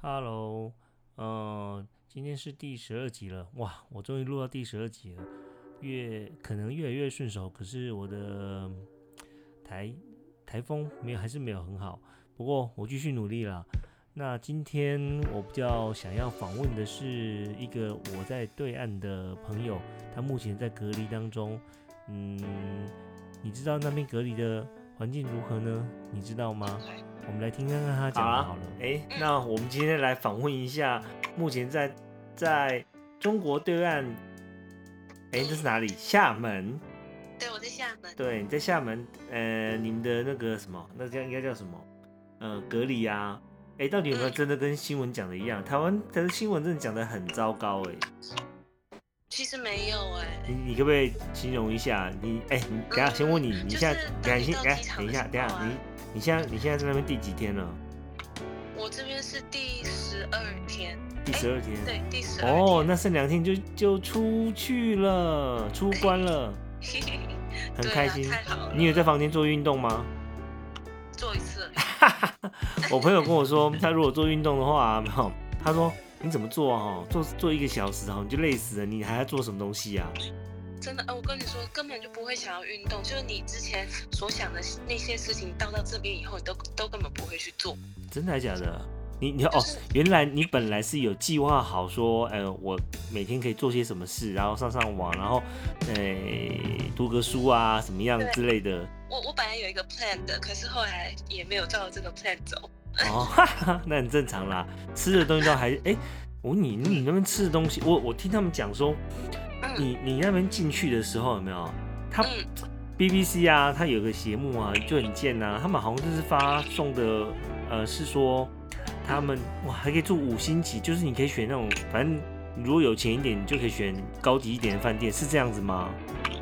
Hello，呃，今天是第十二集了，哇，我终于录到第十二集了，越可能越来越顺手，可是我的台台风没有，还是没有很好，不过我继续努力了。那今天我比较想要访问的是一个我在对岸的朋友，他目前在隔离当中，嗯，你知道那边隔离的环境如何呢？你知道吗？我们来听看看他讲的好了。哎，那我们今天来访问一下，目前在在中国对岸，哎，这是哪里？厦门。对，我在厦门。对，你在厦门，呃，你们的那个什么，那叫应该叫什么？呃，隔离啊。哎，到底有没有真的跟新闻讲的一样？台湾的新闻真的讲的很糟糕哎。其实没有哎。你你可不可以形容一下？你哎，你等下先问你，你现在等下先等下等一下，等下你你现在你现在在那边第几天了？我这边是第十二天。第十二天。对，第十二。哦，那剩两天就就出去了，出关了，很开心。你有在房间做运动吗？做一次。我朋友跟我说，他如果做运动的话，有，他说你怎么做啊？做做一个小时哈，你就累死了，你还要做什么东西呀？真的，哎我跟你说，根本就不会想要运动，就是你之前所想的那些事情，到到这边以后，你都都根本不会去做。真的还是假的？你你哦，原来你本来是有计划好说，呃，我每天可以做些什么事，然后上上网，然后，呃，读个书啊，什么样之类的。我我本来有一个 plan 的，可是后来也没有照这个 plan 走。哦，那很正常啦。吃的东西都还，哎，我你你那边吃的东西，我我听他们讲说，你你那边进去的时候有没有？他 BBC 啊，他有个节目啊，就很贱呐，他们好像就是发送的，呃，是说。他们哇，还可以住五星级，就是你可以选那种，反正如果有钱一点，你就可以选高级一点的饭店，是这样子吗？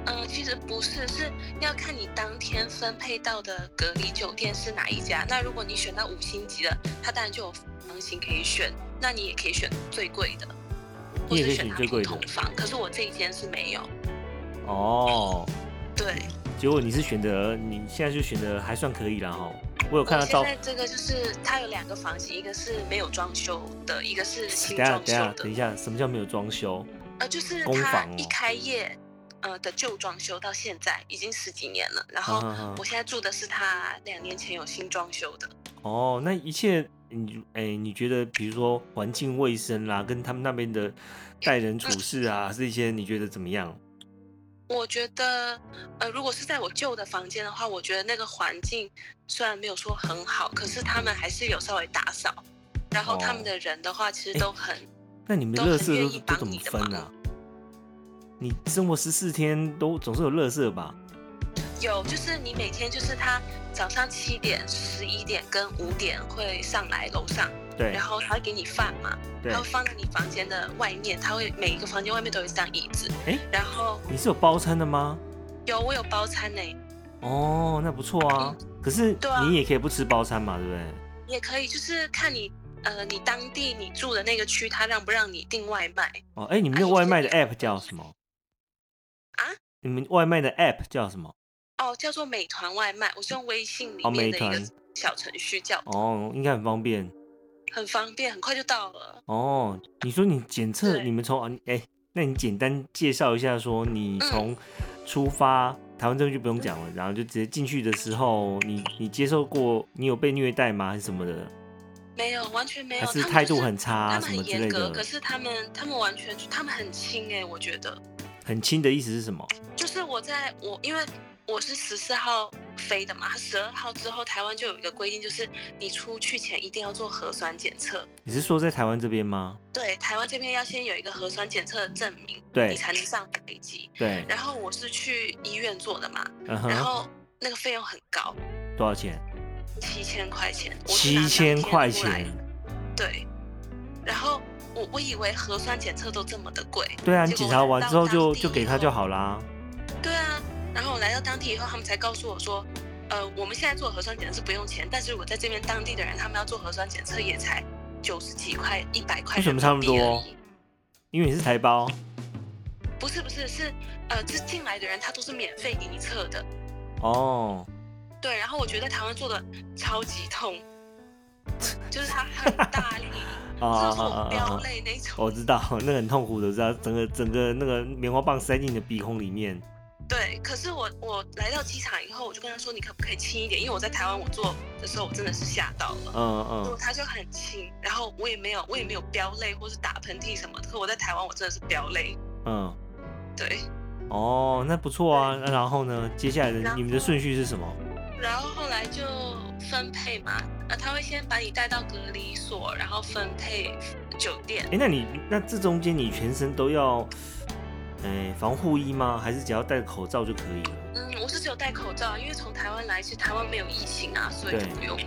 嗯，其实不是，是要看你当天分配到的隔离酒店是哪一家。那如果你选到五星级的，它当然就有房型可以选，那你也可以选最贵的，或者选最贵的房。可是我这一间是没有。哦，对。结果你是选择，你现在就选择还算可以啦哈。我有看到照。现在这个就是它有两个房型，一个是没有装修的，一个是新装修的。等一下，什么叫没有装修？呃，就是它一开业，呃的旧装修到现在已经十几年了。然后我现在住的是它两年前有新装修的。哦，那一切你哎，你觉得比如说环境卫生啦，跟他们那边的待人处事啊，这些你觉得怎么样？我觉得，呃，如果是在我旧的房间的话，我觉得那个环境虽然没有说很好，可是他们还是有稍微打扫。然后他们的人的话，其实都很……那你们乐色都都怎么分啊？你生活十四天都总是有乐色吧？有，就是你每天就是他早上七点、十一点跟五点会上来楼上。对，然后他会给你饭嘛，然后放在你房间的外面，他会每一个房间外面都有一张椅子。哎，然后你是有包餐的吗？有，我有包餐呢。哦，那不错啊。可是你也可以不吃包餐嘛，对不对？也可以，就是看你呃，你当地你住的那个区，他让不让你订外卖？哦，哎，你们那外卖的 app 叫什么？啊？你们外卖的 app 叫什么？哦，叫做美团外卖，我是用微信里面的一个小程序叫。哦，应该很方便。很方便，很快就到了。哦，你说你检测，你们从啊，哎，那你简单介绍一下，说你从出发台湾这边就不用讲了，然后就直接进去的时候，你你接受过，你有被虐待吗，还是什么的？没有，完全没有。还是态度很差，什么之类的。可是他们，他们完全，他们很轻哎，我觉得。很轻的意思是什么？就是我在我因为。我是十四号飞的嘛，十二号之后台湾就有一个规定，就是你出去前一定要做核酸检测。你是说在台湾这边吗？对，台湾这边要先有一个核酸检测的证明，对，你才能上飞机。对。然后我是去医院做的嘛，然后那个费用很高。多少钱？七千块钱。七千块钱。对。然后我我以为核酸检测都这么的贵。对啊，你检查完之后就就给他就好啦。对啊。然后我来到当地以后，他们才告诉我说，呃，我们现在做核酸检测是不用钱，但是如果在这边当地的人，他们要做核酸检测也才九十几块、一百块。为什么差不多？因为你是台胞。不是不是是，呃，这进来的人他都是免费给你测的。哦。对，然后我觉得台湾做的超级痛，就是他很大力。啊就是我飙啊！泪那种。我知道，那个很痛苦的，知道整个整个那个棉花棒塞进你的鼻孔里面。对，可是我我来到机场以后，我就跟他说，你可不可以轻一点？因为我在台湾我做的时候，我真的是吓到了。嗯嗯，就他就很轻，然后我也没有我也没有飙泪或是打喷嚏什么的。可我在台湾我真的是飙泪。嗯，对，哦，那不错啊。那然后呢？接下来的你们的顺序是什么？然后后来就分配嘛，呃，他会先把你带到隔离所，然后分配酒店。哎、那你那这中间你全身都要，哎、防护衣吗？还是只要戴口罩就可以了？嗯，我是只有戴口罩，因为从台湾来，其实台湾没有疫情啊，所以就不用。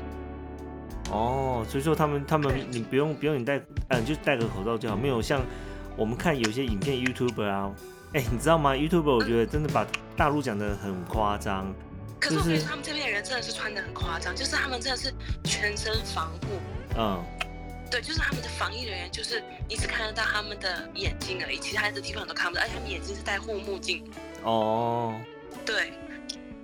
哦，所以说他们他们你不用不用你戴，嗯、就戴个口罩就好，没有像我们看有些影片 YouTuber 啊，哎、你知道吗？YouTuber 我觉得真的把大陆讲的很夸张，可是我觉得他们这边的人真的是穿的很夸张，就是他们真的是全身防护。嗯，对，就是他们的防疫人员，就是你只看得到他们的眼睛而已，其他的地方都看不到，而且他们眼睛是戴护目镜。哦，对，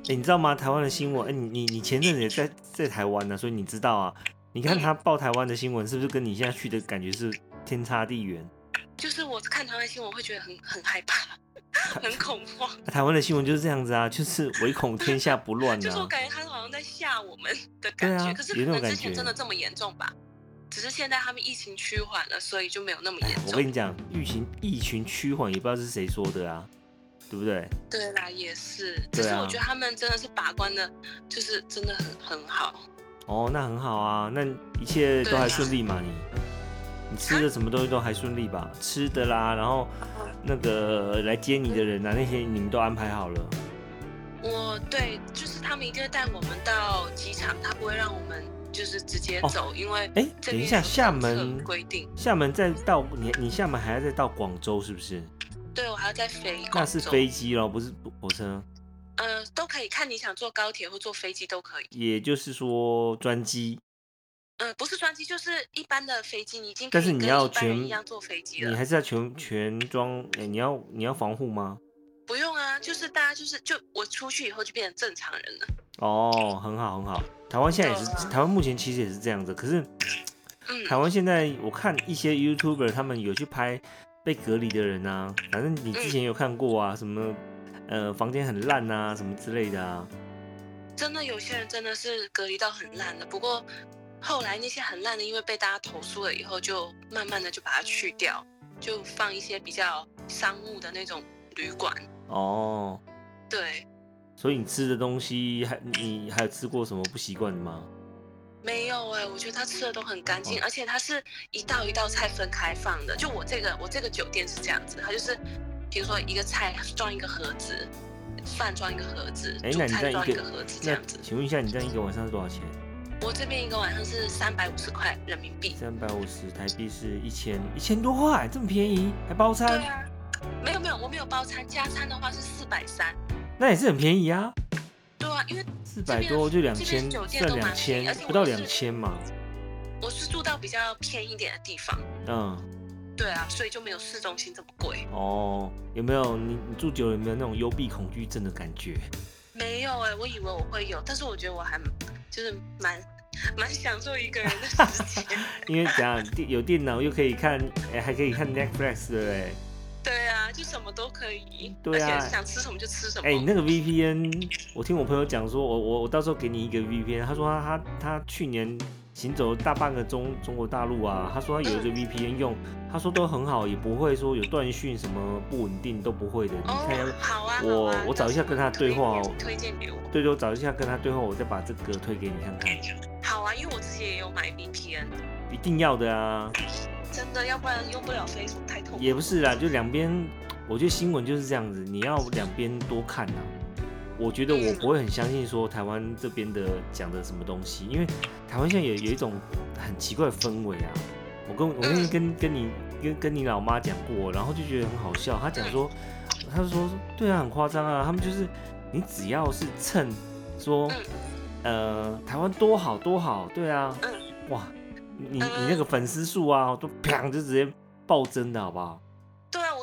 哎、你知道吗？台湾的新闻，哎、你你你前阵子也在在台湾呢、所以你知道啊。你看他报台湾的新闻，是不是跟你现在去的感觉是天差地远？就是我看台湾新闻会觉得很很害怕，很恐慌，台湾的新闻就是这样子啊，就是唯恐天下不乱就是我啊。感觉他好像在吓我们的感觉。对啊可是有那种感可能之前觉真的这么严重吧？只是现在他们疫情趋缓了，所以就没有那么严重。我跟你讲，疫情疫情趋缓，也不知道是谁说的啊，对不对？对啦，也是，只是我觉得他们真的是把关的，就是真的很很好。哦，那很好啊，那一切都还顺利嘛？你你吃的什么东西都还顺利吧？吃的啦，然后那个来接你的人啊，那些你们都安排好了。我对，就是他们一定会带我们到机场，他不会让我们就是直接哦走，因为哎，等一下，厦门规定，厦门再到你你厦门还要再到广州是不是？对我还要再飞那，是飞机咯，不是火车。呃，都可以看你想坐高铁或坐飞机都可以。也就是说专机，呃，不是专机，就是一般的飞机，你已经可但是你要全一样坐飞机了。你还是要全全装，哎，你要你要防护吗？不用啊，就是大家就是就我出去以后就变成正常人了。哦，很好很好。台湾现在也是，啊台湾目前其实也是这样子。可是嗯，台湾现在我看一些 YouTuber 他们有去拍被隔离的人啊，反正你之前有看过啊，什么呃房间很烂啊，什么之类的啊。真的有些人真的是隔离到很烂的，不过后来那些很烂的，因为被大家投诉了以后，就慢慢的就把它去掉，就放一些比较商务的那种旅馆。哦，对，所以你吃的东西还你还有吃过什么不习惯的吗？没有哎、我觉得他吃的都很干净，哦而且它是一道一道菜分开放的。就我这个我这个酒店是这样子，它就是比如说一个菜装一个盒子，饭装一个盒子，哎、主那你这样一个盒子这那样子。请问一下，你这样一个晚上是多少钱？我这边一个晚上是三百五十块人民币。三百五十台币是一千一千多块，这么便宜，还包餐，对啊，没有没有，我没有包餐，加餐的话是四百三。那也是很便宜啊，对啊，因为四百多就两千算两千不到两千嘛。我是住到比较偏一点的地方。嗯，对啊，所以就没有市中心这么贵。哦，有没有你你住久了有没有那种幽闭恐惧症的感觉？没有哎、我以为我会有，但是我觉得我还就是蛮 蛮享受一个人的时间。因为讲电有电脑又可以看，哎、还可以看 Netflix 对不对？对啊，就什么都可以。对啊而且想吃什么就吃什么。哎、你那个 VPN，我听我朋友讲说，我我我到时候给你一个 VPN，他说他他他去年行走大半个中中国大陆啊，他说他有一个 VPN 用，他说都很好，也不会说有断讯什么不稳定都不会的。你看哦，，好啊，我啊我找一下跟他对话哦推荐给我。对对，我找一下跟他对话，我再把这个推给你看看，好啊，因为我自己也有买 VPN，一定要的啊。真的，要不然用不了 Facebook 太痛苦。也不是啦，就两边，我觉得新闻就是这样子，你要两边多看啊、我觉得我不会很相信说台湾这边的讲的什么东西，因为台湾现在有有一种很奇怪的氛围啊。我跟我那天跟跟你跟跟你老妈讲过，然后就觉得很好笑。她讲说，她就说，对啊，很夸张啊，他们就是你只要是蹭说，呃，台湾多好多好，对啊，嗯哇，你你你那个粉丝数啊，都砰就直接暴增的好不好？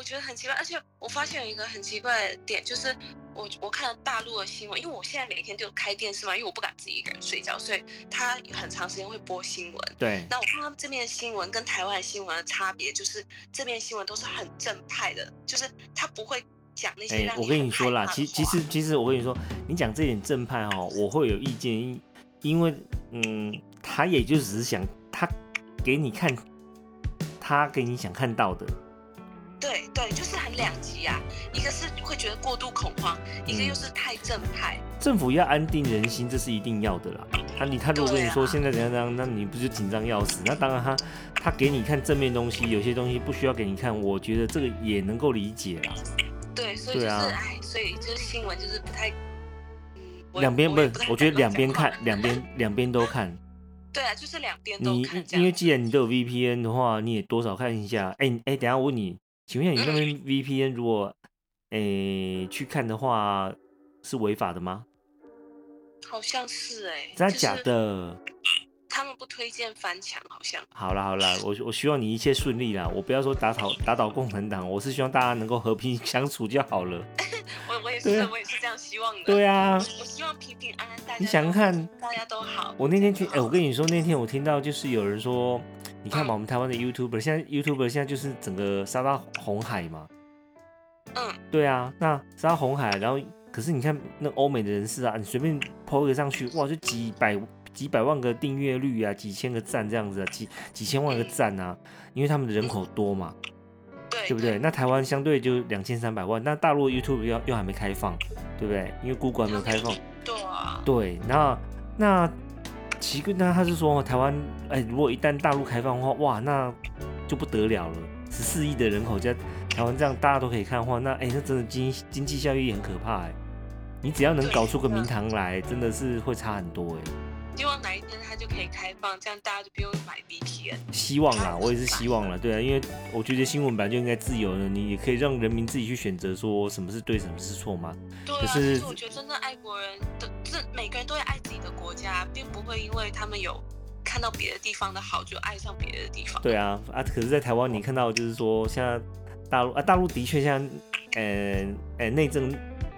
我觉得很奇怪，而且我发现有一个很奇怪的点，就是我我看了大陆的新闻，因为我现在每天就开电视嘛，因为我不敢自己一个人睡觉，所以他很长时间会播新闻。对，那我看他们这边的新闻跟台湾的新闻的差别，就是这边新闻都是很正派的，就是他不会讲那些哎、我跟你说啦，其其实其实我跟你说，你讲这点正派哈，我会有意见，因因为嗯，他也就只是想他给你看，他给你想看到的，对对，就是很两极啊，一个是会觉得过度恐慌，一个嗯又是太正派。政府要安定人心，这是一定要的啦。他你他如果跟你说现在怎样怎样，那你不就紧张要死？那当然他他给你看正面东西，有些东西不需要给你看，我觉得这个也能够理解啦。对，所以就是所以就是新闻就是不太，嗯，两边不是我觉得两边看，两边 两边都看。对啊，就是两边都看你因为。既然你都有 VPN 的话，你也多少看一下。哎、哎、等一下我问你，请问一下你那边 VPN 如果哎、去看的话，是违法的吗？好像是哎、真的假的？他们不推荐翻墙，好像。好了好了，我我希望你一切顺利啦。我不要说打倒打倒共产党，我是希望大家能够和平 相处就好了。我我也是，我也是这样希望的。对啊，我希望平平安安，大家你想看大家都好。我那天去，哎、好我跟你说，那天我听到就是有人说，你看嘛，嗯我们台湾的 YouTuber 现在 YouTuber 现在就是整个杀到红海嘛。嗯，对啊，那杀到红海，然后可是你看那欧美的人士啊，你随便 PO 一个上去，哇，就几百几百万个订阅率啊，几千个赞这样子啊，几几千万个赞啊，因为他们的人口多嘛，对对不对？？那台湾相对就两千三百万，那大陆 YouTube 又又还没开放，对不对？因为 Google 还没有开放，对啊，对，那那奇怪，那他是说台湾，哎，如果一旦大陆开放的话，哇，那就不得了了，十四亿的人口在台湾这样大家都可以看的话，那哎，那真的经经济效益很可怕哎。你只要能搞出个名堂来，真的是会差很多哎。希望哪一天它就可以开放，这样大家就不用买 VPN。希望啦，我也是希望了，对啊，因为我觉得新闻本来就应该自由的，你也可以让人民自己去选择说什么是对，什么是错嘛。对啊，可是其实我觉得真正爱国人的，这每个人都会爱自己的国家，并不会因为他们有看到别的地方的好就爱上别的地方。对啊，啊，可是，在台湾你看到就是说，现在大陆啊，大陆的确像，呃呃内政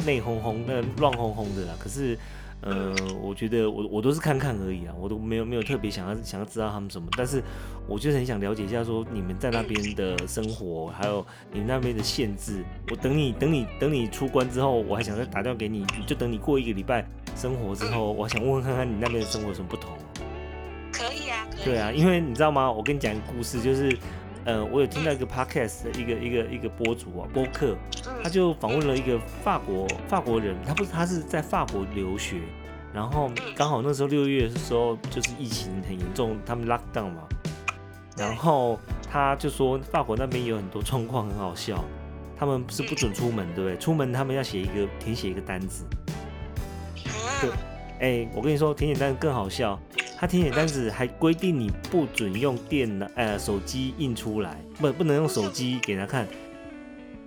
内哄哄、那乱哄哄的啦。可是，呃，我觉得我我都是看看而已啊，我都没有没有特别想要想要知道他们什么。但是，我就是很想了解一下，说你们在那边的生活，还有你们那边的限制。我等你等你等你出关之后，我还想再打电话给你，就等你过一个礼拜生活之后，我想问问看看你那边的生活有什么不同。可以啊，可以。对啊，因为你知道吗？我跟你讲一个故事，就是，呃，我有听到一个 podcast 的一个一个一个播主啊，播客，他嗯，就访问了一个法国法国人，他不是他是在法国留学，然后刚好那时候六月的时候就是疫情很严重，他们 lock down 嘛，然后他就说法国那边有很多状况很好笑，他们是不准出门，对不对？出门他们要写一个填写一个单子，对。啊，哎、我跟你说，填写单子更好笑。他填写单子还规定你不准用电脑、呃手机印出来，不不能用手机给他看。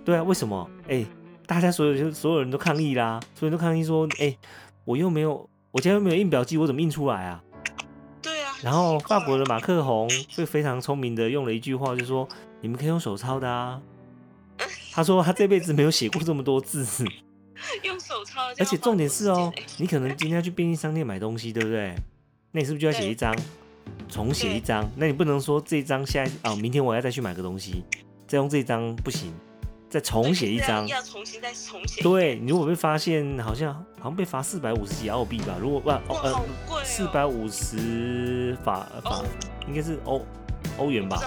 对啊，为什么？哎、大家所有所有人都抗议啦，所有人都抗议说，哎、我又没有，我家又没有印表机，我怎么印出来啊？对啊。然后法国的马克宏就非常聪明的用了一句话，就说你们可以用手抄的啊。他说他这辈子没有写过这么多字，用手抄，而且重点是哦你可能今天要去便利商店买东西，对不对？那你是不是就要写一张，重写一张？那你不能说这一张下一啊、明天我要再去买个东西，再用这一张不行，再重写一张。要重新再重写。对你如果被发现，好像好像被罚四百五十几澳币吧？如果不哇，哦好呃。四百五十法法欧应该是欧欧元吧？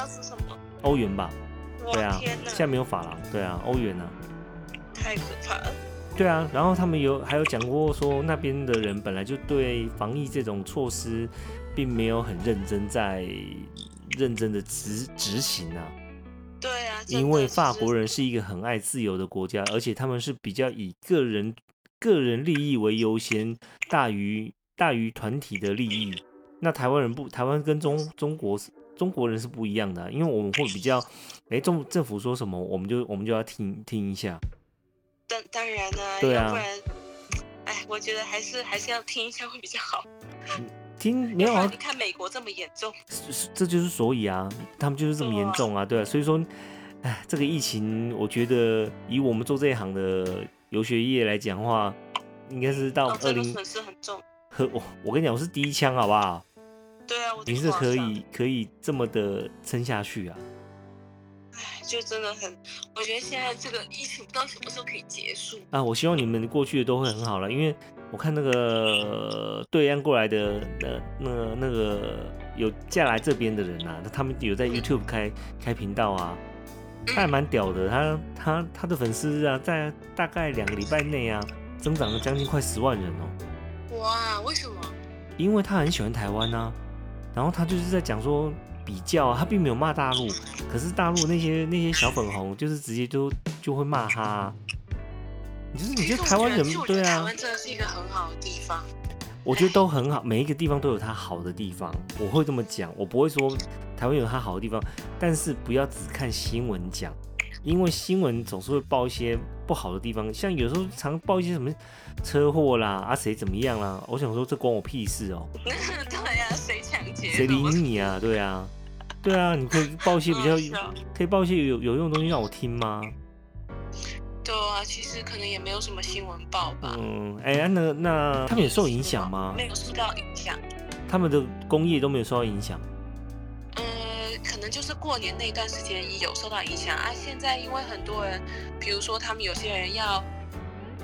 欧元吧？哇对啊，现在没有法郎，对啊，欧元啊。太可怕了。对啊，然后他们有还有讲过说，那边的人本来就对防疫这种措施，并没有很认真在认真的执执行啊。对啊，因为法国人是一个很爱自由的国家，而且他们是比较以个人个人利益为优先，大于大于团体的利益。那台湾人不，台湾跟中中国是中国人是不一样的啊、因为我们会比较，哎，政政府说什么，我们就我们就要听听一下。当当然呢、对啊要不然，哎，我觉得还是还是要听一下会比较好。听没有啊要不然你？看美国这么严重，是这就是所以啊，他们就是这么严重啊，对啊，所以说，哎，这个疫情，我觉得以我们做这一行的，游学业来讲的话，应该是到哦，二零损失很重。和我我跟你讲，我是第一枪，好不好？对啊，我你是可以可以这么的撑下去啊？商，就真的很，我觉得现在这个疫情不知道什么时候可以结束。啊，我希望你们过去的都会很好了，因为我看那个对岸过来的那那个那个有嫁来这边的人啊，他们有在 YouTube 开开频道啊，他还蛮屌的，他他他的粉丝啊，在大概两个礼拜内啊，增长了将近快十万人哦、哇，为什么？因为他很喜欢台湾啊，然后他就是在讲说比较啊，他并没有骂大陆，可是大陆那些那些小粉红就是直接就就会骂他、啊，你就是你觉得台湾人对啊，台湾真的是一个很好的地方。我觉得都很好，每一个地方都有它好的地方，我会这么讲，我不会说台湾有它好的地方，但是不要只看新闻讲，因为新闻总是会报一些不好的地方，像有时候常报一些什么车祸啦，啊谁怎么样啦，我想说这关我屁事哦、对啊、谁抢劫？谁理你啊？对啊，对啊，你可以报一些比较可以报一些有有用的东西让我听吗？对啊，其实可能也没有什么新闻报吧。嗯，哎、啊那那他们有受影响吗？没有受到影响。他们的工业都没有受到影响。呃，可能就是过年那段时间有受到影响啊。现在因为很多人，比如说他们有些人要，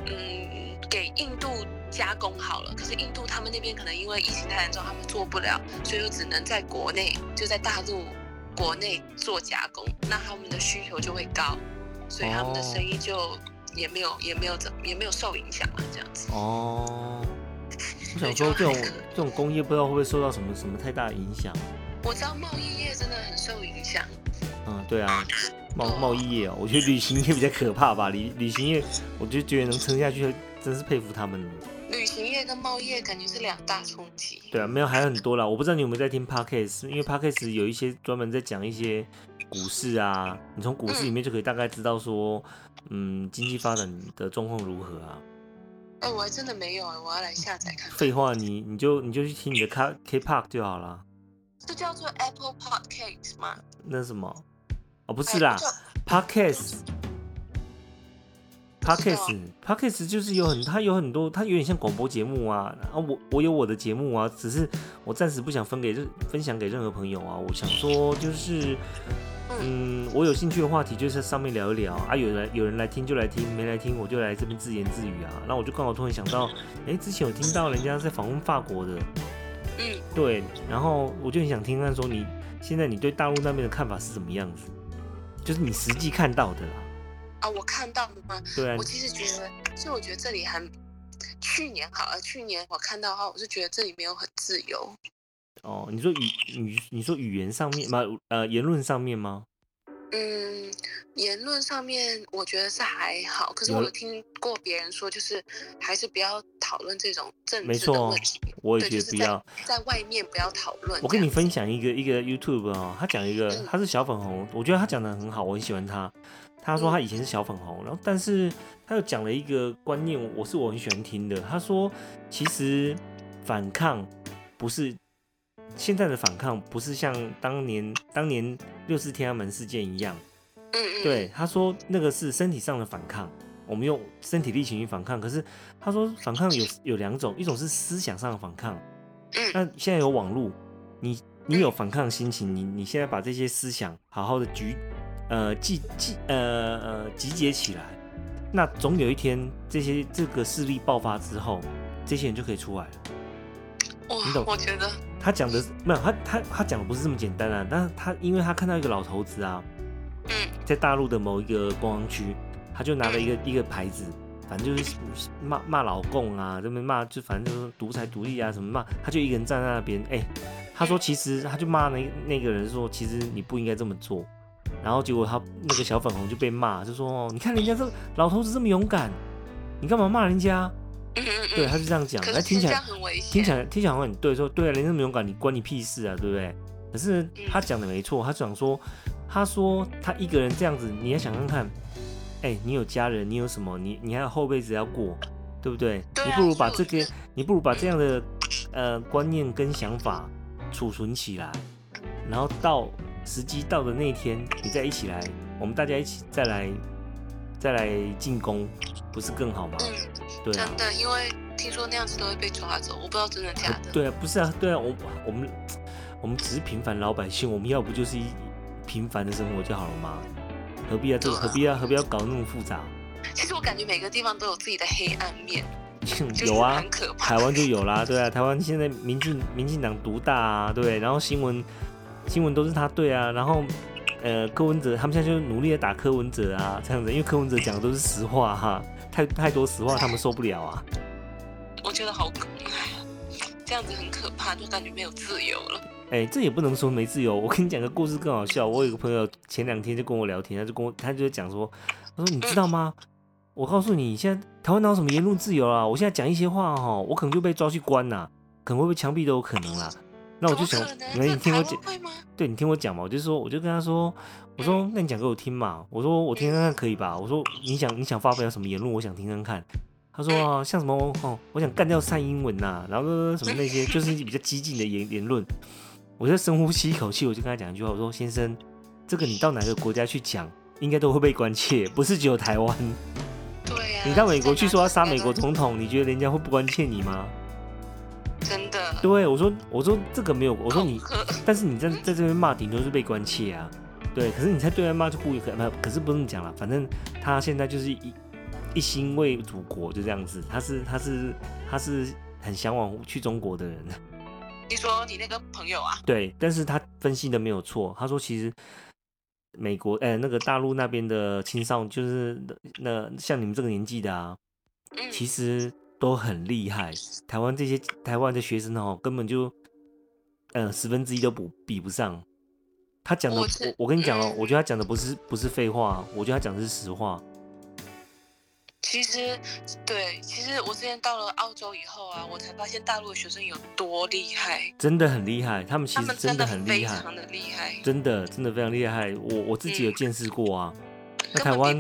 嗯，给印度加工好了，可是印度他们那边可能因为疫情太严重，他们做不了，所以就只能在国内，就在大陆国内做加工，那他们的需求就会高，所以他们的生意就也没有也没有怎也没有受影响了，这样子。哦，我想说这种这种工业不知道会不会受到什么什么太大的影响。我知道贸易业真的很受影响。嗯，对啊，贸贸易业哦，我觉得旅行业比较可怕吧。旅旅行业，我就觉得能撑下去，真是佩服他们了。旅行业跟贸易业感觉是两大冲击。对啊，没有还有很多啦。我不知道你有没有在听 podcast，因为 podcast 有一些专门在讲一些股市啊，你从股市里面就可以大概知道说，嗯，经济发展的状况如何啊。哎、我还真的没有哎、我要来下载看看。废话，你你就你就去听你的 K K Park 就好了。这叫做 Apple Podcast 吗？那是什么？哦，不不是啦，podcast。不知道 podcast podcast 就是有很，它有很多，它有点像广播节目啊。啊，我我有我的节目啊，只是我暂时不想分给任分享给任何朋友啊。我想说就是，嗯，我有兴趣的话题就在上面聊一聊啊。有人有人来听就来听，没来听我就来这边自言自语啊。那我就刚好突然想到，哎、之前有听到人家在访问法国的，嗯，对，然后我就很想听看说你现在你对大陆那边的看法是怎么样子，就是你实际看到的啦。啊，我看到了吗？对啊我，其实觉得，其实我觉得这里还，去年好了，去年我看到的话，我是觉得这里没有很自由。哦，你说语语，你说语言上面吗？呃，言论上面吗？嗯，言论上面我觉得是还好，可是我有听过别人说，就是还是不要讨论这种政治的没错问题。我也觉得不要。在外面不要讨论。我跟你分享一个一个 YouTube 哦，他讲一个嗯他是小粉红，我觉得他讲的很好，我很喜欢他。他说他以前是小粉红，然后但是他又讲了一个观念，我是我很喜欢听的。他说其实反抗不是现在的反抗，不是像当年当年六四天安门事件一样。对，他说那个是身体上的反抗，我们用身体力行去反抗。可是他说反抗有有两种，一种是思想上的反抗。嗯那现在有网络，你你有反抗心情，你你现在把这些思想好好的集呃集集呃呃集结起来，那总有一天这些这个势力爆发之后，这些人就可以出来了。你懂，我觉得，他讲的没有他他他讲的不是这么简单啊，但是他因为他看到一个老头子啊，嗯在大陆的某一个观光区，他就拿了一个一个牌子，反正就是骂骂老共啊，这边骂就反正就是独裁独立啊什么骂，他就一个人站在那边，哎、他说其实他就骂那那个人说，其实你不应该这么做，然后结果他那个小粉红就被骂，就说哦，你看人家这老头子这么勇敢，你干嘛骂人家？嗯嗯嗯，对，他就这样讲，可那听起来。听起来听起来好像很对，说对啊，人家那么勇敢，你关你屁事啊，对不对？可是嗯他讲的没错，他讲说，他说他一个人这样子，你要想看看，哎、你有家人，你有什么？你你还有后辈子要过，对不对？你不如把这个你不如把这样的呃观念跟想法储存起来，然后到时机到的那一天，你再一起来，我们大家一起再来再来进攻，不是更好吗？嗯，对啊真，的，因为听说那样子都会被抓走，我不知道真的假的。对啊，不是啊，对啊，我我们我们只是平凡老百姓，我们要不就是一平凡的生活就好了吗？何必要这何必要何必要搞那么复杂？其实我感觉每个地方都有自己的黑暗面，有啊很，可怕。台湾就有啦，对啊，台湾现在民进民进党独大啊，对？然后新闻新闻都是他对啊，然后呃柯文哲他们现在就努力的打柯文哲啊，这样子，因为柯文哲讲的都是实话哈，太太多实话他们受不了啊。我觉得好可，哎，这样子很可怕，就感觉没有自由了。哎、这也不能说没自由。我跟你讲个故事更好笑。我有个朋友前两天就跟我聊天，他就跟我，他就讲说，他说你知道吗？我告诉你，现在台湾哪有什么言论自由啊？我现在讲一些话哈，我可能就被抓去关呐、可能会被枪毙都有可能啦。那我就想怎么可，能没你听我讲？对你听我讲嘛，我就说，我就跟他说，我说那你讲给我听嘛，我说我听看看可以吧？我说你想你想发表什么言论，我想听看看。他说啊，像什么哦，我想干掉蔡英文呐、然后什么那些，就是比较激进的言言论。我就深呼吸一口气，我就跟他讲一句话，我说先生，这个你到哪个国家去讲，应该都会被关切，不是只有台湾。对呀、你到美国去说要杀美国，总统，你觉得人家会不关切你吗？对，我说我说这个没有，我说你但是你在在这边骂，顶多是被关切啊。对，可是你在对外骂就不可不，可是不能讲了。反正他现在就是一一心为祖国，就这样子。他是他是他是很向往去中国的人。你说你那个朋友啊，对，但是他分析的没有错。他说其实美国呃那个大陆那边的青少年，就是那像你们这个年纪的啊，嗯，其实都很厉害。台湾这些台湾的学生哦，根本就呃十分之一都不比不上。他讲的，我我跟你讲哦，嗯我觉得他讲的不是不是废话，我觉得他讲的是实话。其实对，其实我之前到了澳洲以后啊，我才发现大陆的学生有多厉害，真的很厉害，他们其实真的很厉害，非常的厉害，真的真的非常厉害。我我自己有嗯见识过啊。那台湾。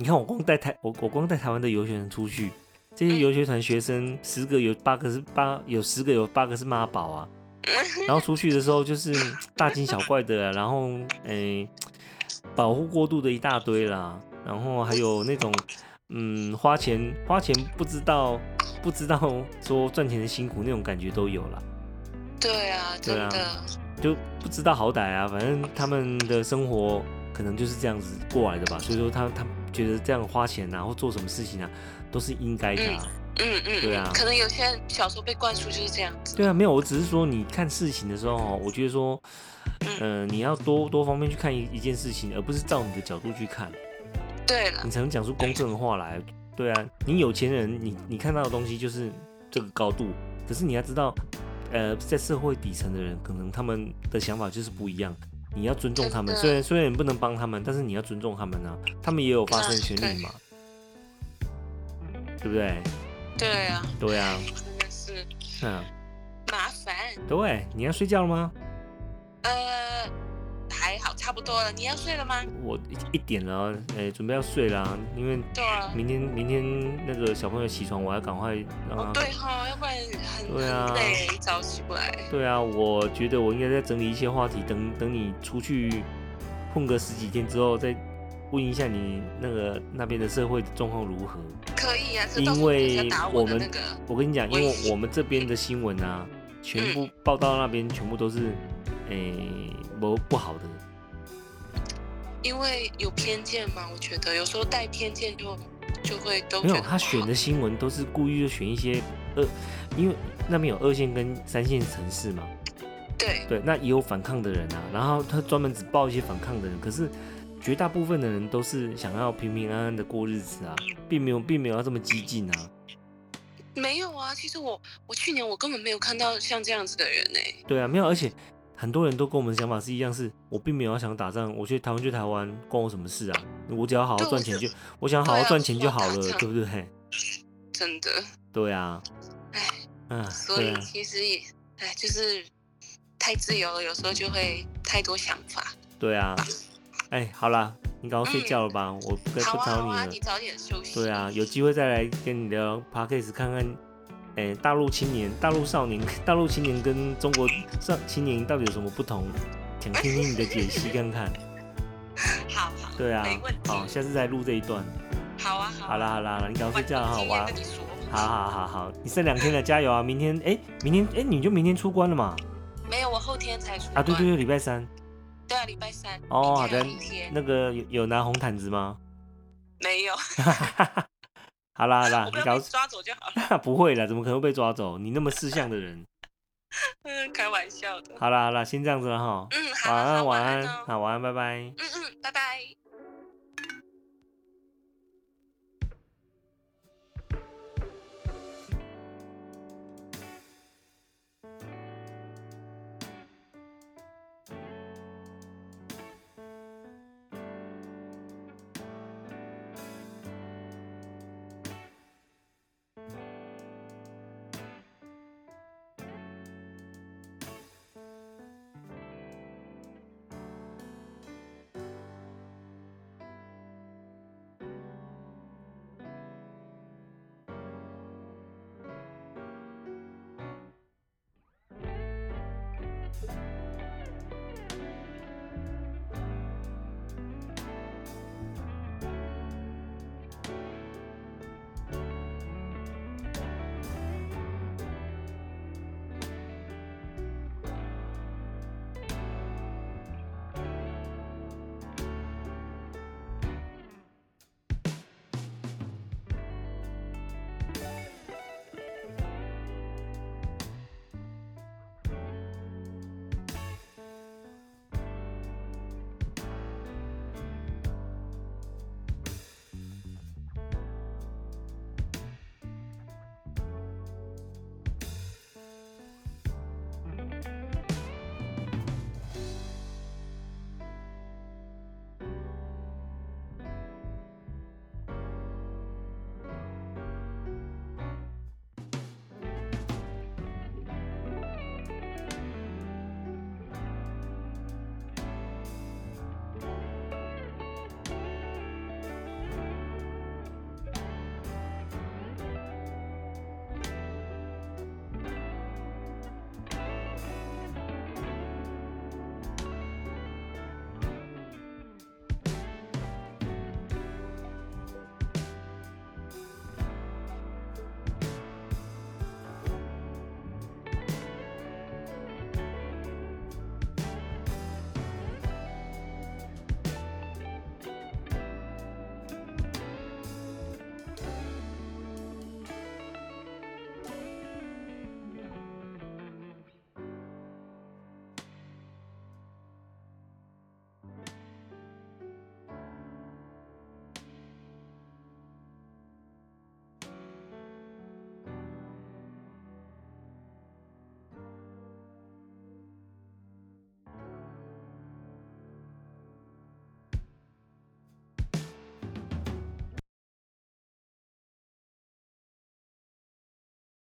你看我光带台我我光带台湾的游学生出去，这些游学团学生十个有八个是八有十个有八个是妈宝啊，然后出去的时候就是大惊小怪的啊、然后诶、保护过度的一大堆啦，然后还有那种嗯花钱花钱不知道不知道说赚钱的辛苦那种感觉都有啦，对啊，对啊真的，就不知道好歹啊，反正他们的生活可能就是这样子过来的吧，所以说他他们觉得这样花钱啊或做什么事情啊都是应该的、啊。嗯嗯，对啊。可能有些人小时候被灌输就是这样子，对啊，没有，我只是说你看事情的时候哦，我觉得说，嗯。呃，你要多多方面去看一一件事情，而不是照你的角度去看，对了。你，才能讲出公正的话来。对啊，你有钱人，你你看到的东西就是这个高度，可是你要知道，呃，在社会底层的人，可能他们的想法就是不一样。你要尊重他们，虽然虽然你不能帮他们，但是你要尊重他们啊，他们也有发声的权利嘛，对不对？对啊，对啊，真的是嗯，麻烦。对，你要睡觉了吗？呃，还好，差不多了。你要睡了吗？我一一点了啊，呃、准备要睡啦，因为对啊。明天明天那个小朋友起床，我要赶快让他。哦，对哈，要不然很对啊累，一早起不来。对啊，我觉得我应该再整理一些话题，等等你出去混个十几天之后，再问一下你那个那边的社会状况如何。可以啊，因为打我们那个，我跟你讲，因为我们这边的新闻啊，全部报道那边全部都是诶不、不好的。因为有偏见嘛，我觉得有时候带偏见就就会都没有，他选的新闻都是故意就选一些二，因为那边有二线跟三线城市嘛，对对，那也有反抗的人啊，然后他专门只报一些反抗的人，可是绝大部分的人都是想要平平安安的过日子啊，并没有并没有要这么激进啊，没有啊。其实我我去年我根本没有看到像这样子的人呢、对啊，没有，而且很多人都跟我们的想法是一样，是我并没有要想打仗，我去台湾就台湾，关我什么事啊？我只要好好赚钱就，我想好好赚钱就好了，对不对？真的。对啊，唉，嗯，所以其实也哎，就是太自由了，有时候就会太多想法。对啊，哎，好啦，你赶快睡觉了吧，我不不吵你了你。早点休息。对啊，有机会再来跟你聊 podcast，看看，哎、大陆青年、大陆少年、大陆青年跟中国少青年到底有什么不同？想听听你的解析看看。好好，对啊。好，下次再录这一段。好啊，好啦好啦，好啦你赶快睡觉哈，今晚安天跟。你说，好好好好，你剩两天了，加油啊！明天哎、明天哎、你就明天出关了嘛？没有，我后天才出啊，对对对，礼拜三。对啊，礼拜三。哦，好的。那个有有拿红毯子吗？没有，好啦好啦 你搞抓走就好了。不会啦，怎么可能会被抓走？你那么识相的人。嗯，开玩笑的。好啦好啦，先这样子了哈。嗯，好，晚安晚安，哦好晚安，拜拜。嗯嗯，拜拜。